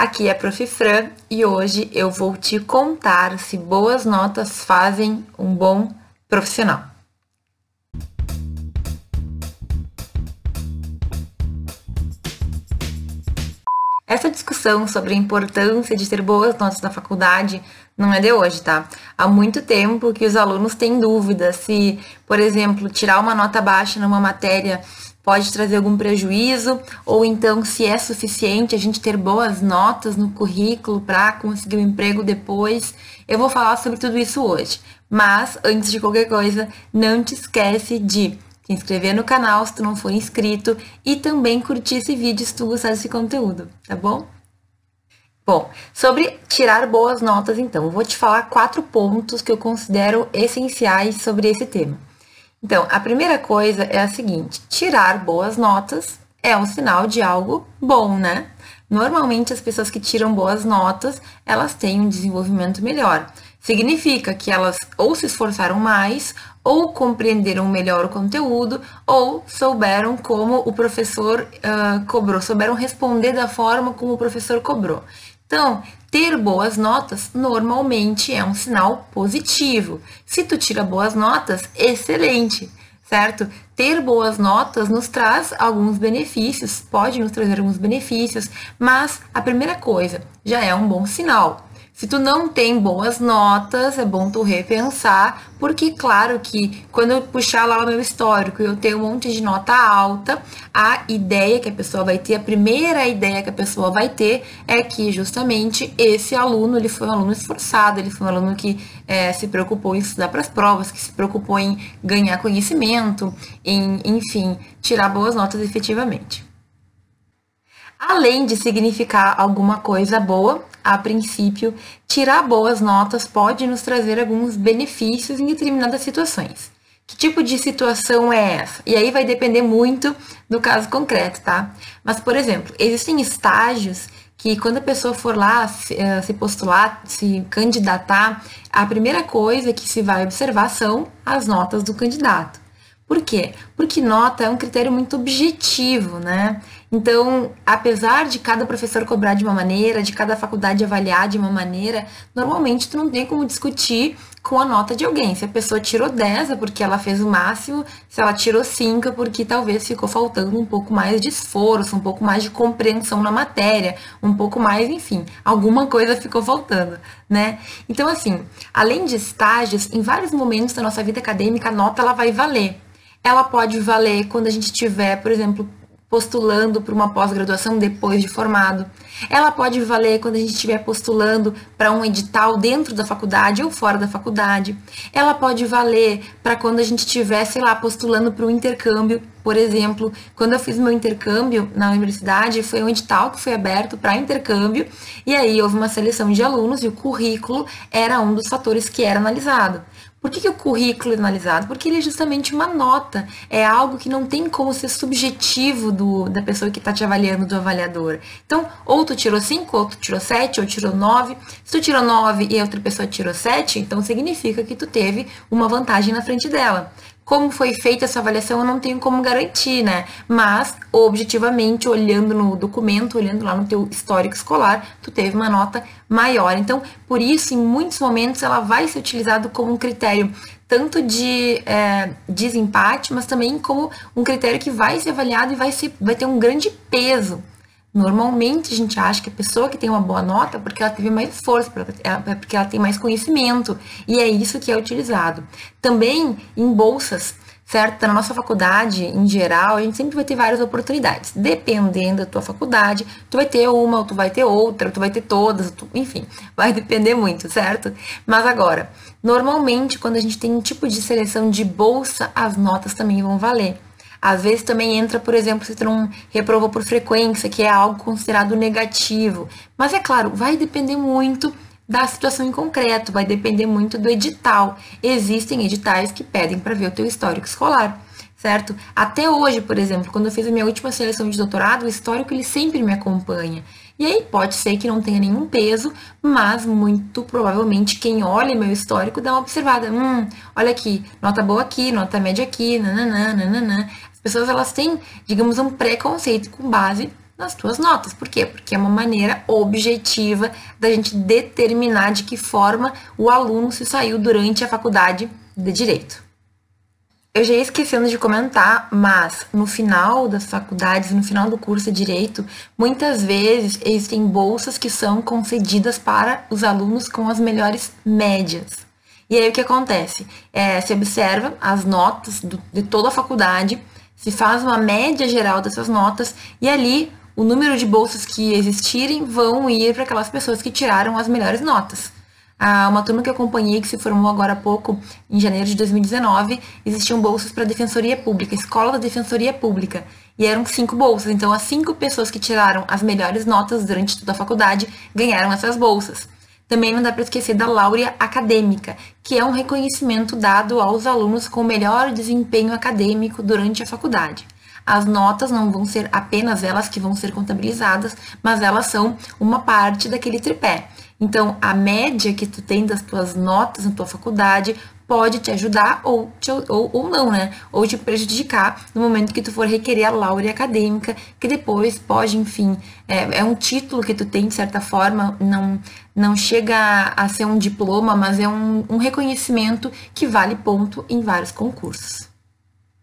Aqui é a Prof. Fran e hoje eu vou te contar se boas notas fazem um bom profissional. Essa discussão sobre a importância de ter boas notas na faculdade não é de hoje, tá? Há muito tempo que os alunos têm dúvida se, por exemplo, tirar uma nota baixa numa matéria pode trazer algum prejuízo, ou então se é suficiente a gente ter boas notas no currículo para conseguir um emprego depois. Eu vou falar sobre tudo isso hoje. Mas antes de qualquer coisa, não te esquece de se inscrever no canal se tu não for inscrito e também curtir esse vídeo se tu gostar desse conteúdo, tá bom? Bom, sobre tirar boas notas, então, eu vou te falar quatro pontos que eu considero essenciais sobre esse tema. Então, a primeira coisa é a seguinte: tirar boas notas é um sinal de algo bom, né? Normalmente as pessoas que tiram boas notas, elas têm um desenvolvimento melhor. Significa que elas ou se esforçaram mais, ou compreenderam melhor o conteúdo, ou souberam como o professor uh, cobrou, souberam responder da forma como o professor cobrou. Então, ter boas notas normalmente é um sinal positivo. Se tu tira boas notas, excelente, certo? Ter boas notas nos traz alguns benefícios, pode nos trazer alguns benefícios, mas a primeira coisa já é um bom sinal. Se tu não tem boas notas, é bom tu repensar, porque claro que quando eu puxar lá o meu histórico e eu tenho um monte de nota alta, a ideia que a pessoa vai ter, a primeira ideia que a pessoa vai ter é que justamente esse aluno, ele foi um aluno esforçado, ele foi um aluno que é, se preocupou em estudar para as provas, que se preocupou em ganhar conhecimento, em, enfim, tirar boas notas efetivamente. Além de significar alguma coisa boa, a princípio, tirar boas notas pode nos trazer alguns benefícios em determinadas situações. Que tipo de situação é essa? E aí vai depender muito do caso concreto, tá? Mas, por exemplo, existem estágios que quando a pessoa for lá se, eh, postular, se candidatar, a primeira coisa que se vai observar são as notas do candidato. Por quê? Porque nota é um critério muito objetivo, né? Então, apesar de cada professor cobrar de uma maneira, de cada faculdade avaliar de uma maneira, normalmente tu não tem como discutir com a nota de alguém. Se a pessoa tirou 10 é porque ela fez o máximo, se ela tirou 5 é porque talvez ficou faltando um pouco mais de esforço, um pouco mais de compreensão na matéria, um pouco mais, enfim, alguma coisa ficou faltando, né? Então, assim, além de estágios, em vários momentos da nossa vida acadêmica, a nota ela vai valer ela pode valer quando a gente tiver, por exemplo, postulando para uma pós-graduação depois de formado. Ela pode valer quando a gente estiver postulando para um edital dentro da faculdade ou fora da faculdade. Ela pode valer para quando a gente estiver, sei lá, postulando para um intercâmbio. Por exemplo, quando eu fiz meu intercâmbio na universidade, foi um edital que foi aberto para intercâmbio e aí houve uma seleção de alunos e o currículo era um dos fatores que era analisado. Por que, que o currículo é analisado? Porque ele é justamente uma nota, é algo que não tem como ser subjetivo do, da pessoa que está te avaliando, do avaliador. Então, ou tu tirou 5, ou tu tirou 7, ou tirou 9. Se tu tirou 9 e a outra pessoa tirou 7, então significa que tu teve uma vantagem na frente dela. Como foi feita essa avaliação, eu não tenho como garantir, né? Mas, objetivamente, olhando no documento, olhando lá no teu histórico escolar, tu teve uma nota maior. Então, por isso, em muitos momentos, ela vai ser utilizada como um critério tanto de é, desempate, mas também como um critério que vai ser avaliado e vai, ser, vai ter um grande peso Normalmente a gente acha que a pessoa que tem uma boa nota é porque ela teve mais esforço, é porque ela tem mais conhecimento, e é isso que é utilizado. Também em bolsas, certo? Na nossa faculdade, em geral, a gente sempre vai ter várias oportunidades. Dependendo da tua faculdade, tu vai ter uma, ou tu vai ter outra, ou tu vai ter todas, tu, enfim, vai depender muito, certo? Mas agora, normalmente quando a gente tem um tipo de seleção de bolsa, as notas também vão valer. Às vezes também entra, por exemplo, se tu não reprovou por frequência, que é algo considerado negativo. Mas é claro, vai depender muito da situação em concreto, vai depender muito do edital. Existem editais que pedem para ver o teu histórico escolar, certo? Até hoje, por exemplo, quando eu fiz a minha última seleção de doutorado, o histórico ele sempre me acompanha. E aí pode ser que não tenha nenhum peso, mas muito provavelmente quem olha meu histórico dá uma observada. Hum, olha aqui, nota boa aqui, nota média aqui, nananã, nananã. As pessoas elas têm, digamos, um preconceito com base nas tuas notas. Por quê? Porque é uma maneira objetiva da gente determinar de que forma o aluno se saiu durante a faculdade de direito. Eu já ia esquecendo de comentar, mas no final das faculdades, no final do curso de direito, muitas vezes existem bolsas que são concedidas para os alunos com as melhores médias. E aí o que acontece? É, se observa as notas do, de toda a faculdade, se faz uma média geral dessas notas e ali o número de bolsas que existirem vão ir para aquelas pessoas que tiraram as melhores notas. Ah, uma turma que eu acompanhei, que se formou agora há pouco, em janeiro de 2019, existiam bolsas para a Defensoria Pública, Escola da Defensoria Pública. E eram cinco bolsas. Então, as cinco pessoas que tiraram as melhores notas durante toda a faculdade ganharam essas bolsas. Também não dá para esquecer da Laurea Acadêmica, que é um reconhecimento dado aos alunos com melhor desempenho acadêmico durante a faculdade. As notas não vão ser apenas elas que vão ser contabilizadas, mas elas são uma parte daquele tripé. Então, a média que tu tem das tuas notas na tua faculdade pode te ajudar ou, te, ou, ou não, né? Ou te prejudicar no momento que tu for requerer a laurea acadêmica, que depois pode, enfim, é, é um título que tu tem, de certa forma, não, não chega a ser um diploma, mas é um, um reconhecimento que vale ponto em vários concursos.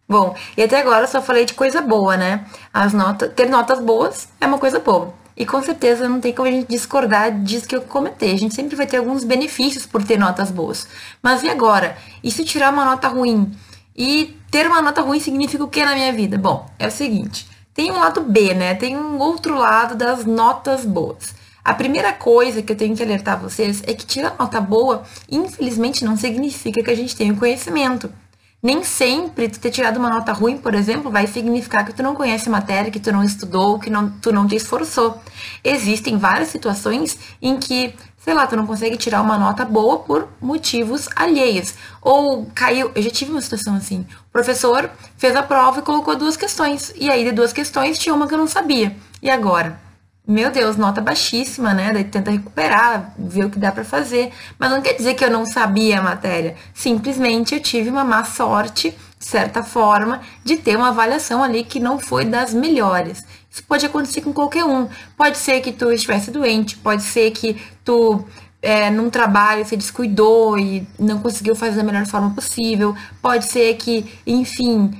Bom, e até agora eu só falei de coisa boa, né? As notas, ter notas boas é uma coisa boa. E com certeza não tem como a gente discordar disso que eu comentei. A gente sempre vai ter alguns benefícios por ter notas boas. Mas e agora? E se tirar uma nota ruim? E ter uma nota ruim significa o que na minha vida? Bom, é o seguinte: tem um lado B, né? Tem um outro lado das notas boas. A primeira coisa que eu tenho que alertar vocês é que tirar nota boa, infelizmente, não significa que a gente tenha conhecimento. Nem sempre tu ter tirado uma nota ruim, por exemplo, vai significar que tu não conhece matéria, que tu não estudou, que não, tu não te esforçou. Existem várias situações em que, sei lá, tu não consegue tirar uma nota boa por motivos alheios. Ou caiu. Eu já tive uma situação assim. O professor fez a prova e colocou duas questões. E aí, de duas questões, tinha uma que eu não sabia. E agora? Meu Deus, nota baixíssima, né? Daí tenta recuperar, ver o que dá para fazer. Mas não quer dizer que eu não sabia a matéria. Simplesmente eu tive uma má sorte, de certa forma, de ter uma avaliação ali que não foi das melhores. Isso pode acontecer com qualquer um. Pode ser que tu estivesse doente, pode ser que tu é, num trabalho se descuidou e não conseguiu fazer da melhor forma possível. Pode ser que, enfim,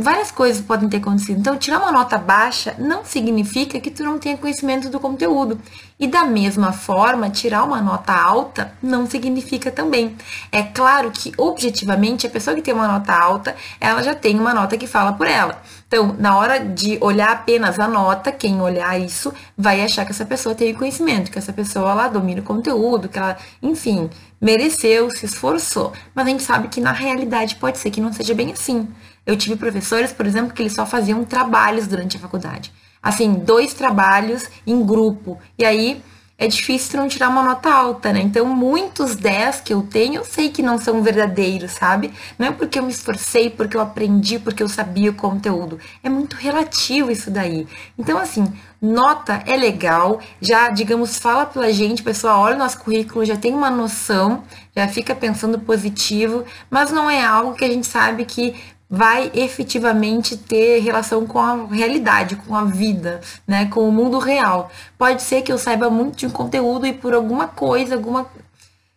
várias coisas podem ter acontecido. Então, tirar uma nota baixa não significa que tu não tenha conhecimento do conteúdo. E da mesma forma, tirar uma nota alta não significa também. É claro que, objetivamente, a pessoa que tem uma nota alta, ela já tem uma nota que fala por ela. Então, na hora de olhar apenas a nota, quem olhar isso vai achar que essa pessoa tem conhecimento, que essa pessoa ela domina o conteúdo, que ela, enfim, mereceu, se esforçou. Mas a gente sabe que na realidade pode ser que não seja bem assim. Eu tive professores, por exemplo, que eles só faziam trabalhos durante a faculdade. Assim, dois trabalhos em grupo. E aí é difícil não tirar uma nota alta, né? Então, muitos 10 que eu tenho, eu sei que não são verdadeiros, sabe? Não é porque eu me esforcei, porque eu aprendi, porque eu sabia o conteúdo. É muito relativo isso daí. Então, assim, nota é legal, já, digamos, fala pela gente, pessoal, olha o nosso currículo, já tem uma noção, já fica pensando positivo, mas não é algo que a gente sabe que vai efetivamente ter relação com a realidade, com a vida, né, com o mundo real. Pode ser que eu saiba muito de um conteúdo e por alguma coisa, alguma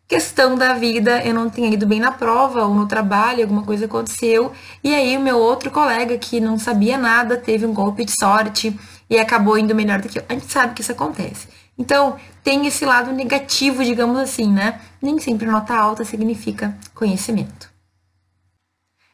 questão da vida, eu não tenha ido bem na prova ou no trabalho, alguma coisa aconteceu, e aí o meu outro colega que não sabia nada teve um golpe de sorte e acabou indo melhor do que eu. A gente sabe que isso acontece. Então, tem esse lado negativo, digamos assim, né? Nem sempre nota alta significa conhecimento.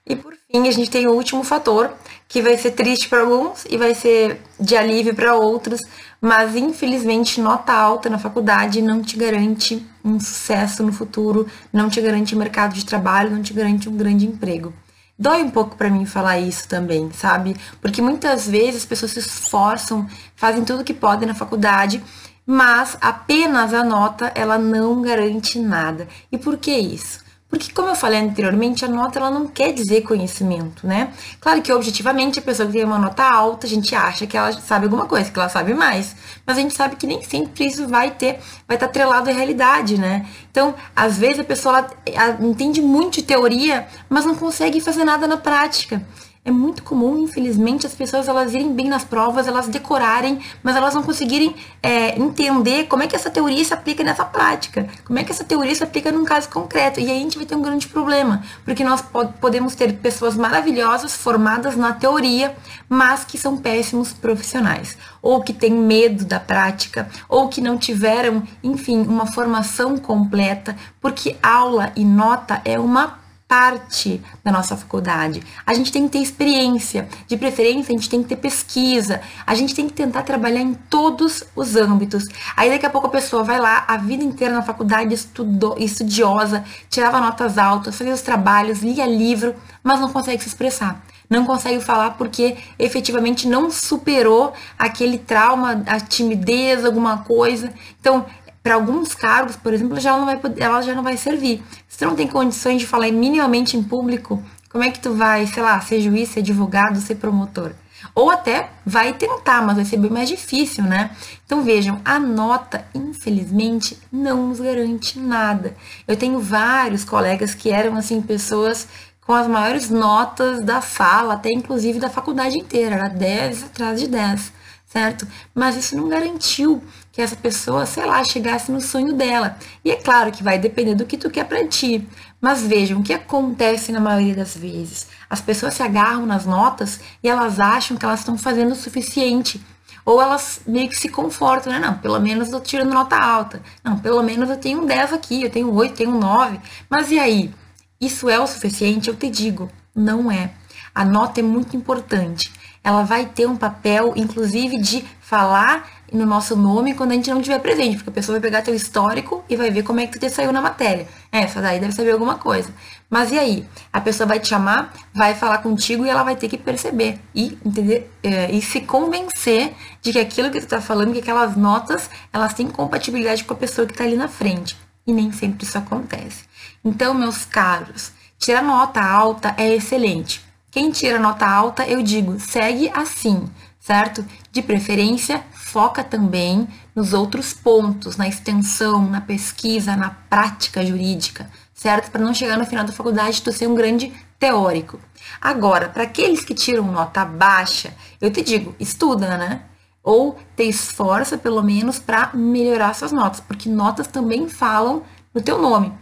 E por fim, a gente tem o último fator, que vai ser triste para alguns e vai ser de alívio para outros, mas infelizmente nota alta na faculdade não te garante um sucesso no futuro, não te garante mercado de trabalho, não te garante um grande emprego. Dói um pouco para mim falar isso também, sabe? Porque muitas vezes as pessoas se esforçam, fazem tudo o que podem na faculdade, mas apenas a nota ela não garante nada. E por que isso? Porque, como eu falei anteriormente, a nota ela não quer dizer conhecimento, né? Claro que objetivamente a pessoa que tem uma nota alta, a gente acha que ela sabe alguma coisa, que ela sabe mais. Mas a gente sabe que nem sempre isso vai ter, vai estar atrelado à realidade, né? Então, às vezes a pessoa ela, ela entende muito de teoria, mas não consegue fazer nada na prática. É muito comum, infelizmente, as pessoas elas irem bem nas provas, elas decorarem, mas elas não conseguirem é, entender como é que essa teoria se aplica nessa prática, como é que essa teoria se aplica num caso concreto. E aí a gente vai ter um grande problema, porque nós podemos ter pessoas maravilhosas formadas na teoria, mas que são péssimos profissionais, ou que têm medo da prática, ou que não tiveram, enfim, uma formação completa, porque aula e nota é uma parte da nossa faculdade. A gente tem que ter experiência, de preferência a gente tem que ter pesquisa, a gente tem que tentar trabalhar em todos os âmbitos. Aí daqui a pouco a pessoa vai lá, a vida inteira na faculdade estudou, estudiosa, tirava notas altas, fazia os trabalhos, lia livro, mas não consegue se expressar. Não consegue falar porque efetivamente não superou aquele trauma, a timidez, alguma coisa. Então, para alguns cargos, por exemplo, já não vai, ela já não vai servir. Se tu não tem condições de falar minimamente em público, como é que tu vai, sei lá, ser juiz, ser advogado, ser promotor? Ou até vai tentar, mas vai ser bem mais difícil, né? Então vejam, a nota, infelizmente, não nos garante nada. Eu tenho vários colegas que eram, assim, pessoas com as maiores notas da sala, até inclusive da faculdade inteira, era 10 atrás de 10 certo? Mas isso não garantiu que essa pessoa, sei lá, chegasse no sonho dela. E é claro que vai depender do que tu quer para ti. Mas vejam, o que acontece na maioria das vezes? As pessoas se agarram nas notas e elas acham que elas estão fazendo o suficiente. Ou elas meio que se confortam, né? Não, pelo menos eu tô tirando nota alta. Não, pelo menos eu tenho um 10 aqui, eu tenho 8, tenho 9. Mas e aí? Isso é o suficiente? Eu te digo, não é. A nota é muito importante ela vai ter um papel, inclusive, de falar no nosso nome quando a gente não estiver presente, porque a pessoa vai pegar teu histórico e vai ver como é que tu te saiu na matéria. É, essa daí deve saber alguma coisa. Mas e aí? A pessoa vai te chamar, vai falar contigo e ela vai ter que perceber e entender é, e se convencer de que aquilo que tu tá falando, que aquelas notas, elas têm compatibilidade com a pessoa que tá ali na frente. E nem sempre isso acontece. Então, meus caros, tirar nota alta é excelente. Quem tira nota alta, eu digo, segue assim, certo? De preferência, foca também nos outros pontos, na extensão, na pesquisa, na prática jurídica, certo? Para não chegar no final da faculdade tu ser um grande teórico. Agora, para aqueles que tiram nota baixa, eu te digo, estuda, né? Ou te esforça pelo menos para melhorar suas notas, porque notas também falam no teu nome.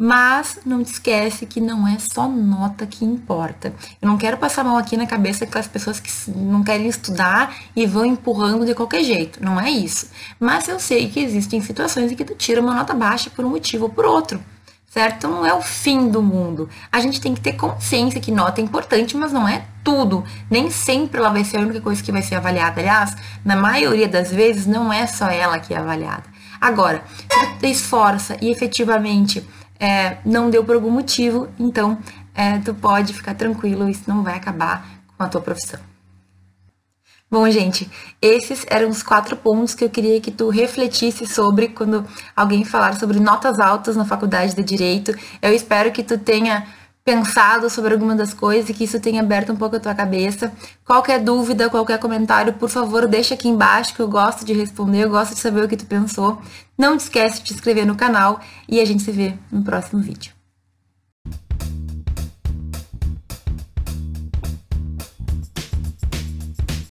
Mas não te esquece que não é só nota que importa. Eu não quero passar mal aqui na cabeça aquelas pessoas que não querem estudar e vão empurrando de qualquer jeito. Não é isso. Mas eu sei que existem situações em que tu tira uma nota baixa por um motivo ou por outro. Certo? Então não é o fim do mundo. A gente tem que ter consciência que nota é importante, mas não é tudo. Nem sempre ela vai ser a única coisa que vai ser avaliada. Aliás, na maioria das vezes não é só ela que é avaliada. Agora, se tu esforça e efetivamente é, não deu por algum motivo, então é, tu pode ficar tranquilo, isso não vai acabar com a tua profissão. Bom, gente, esses eram os quatro pontos que eu queria que tu refletisse sobre quando alguém falar sobre notas altas na faculdade de Direito. Eu espero que tu tenha pensado sobre alguma das coisas e que isso tenha aberto um pouco a tua cabeça. Qualquer dúvida, qualquer comentário, por favor, deixa aqui embaixo que eu gosto de responder, eu gosto de saber o que tu pensou. Não te esquece de te inscrever no canal e a gente se vê no próximo vídeo.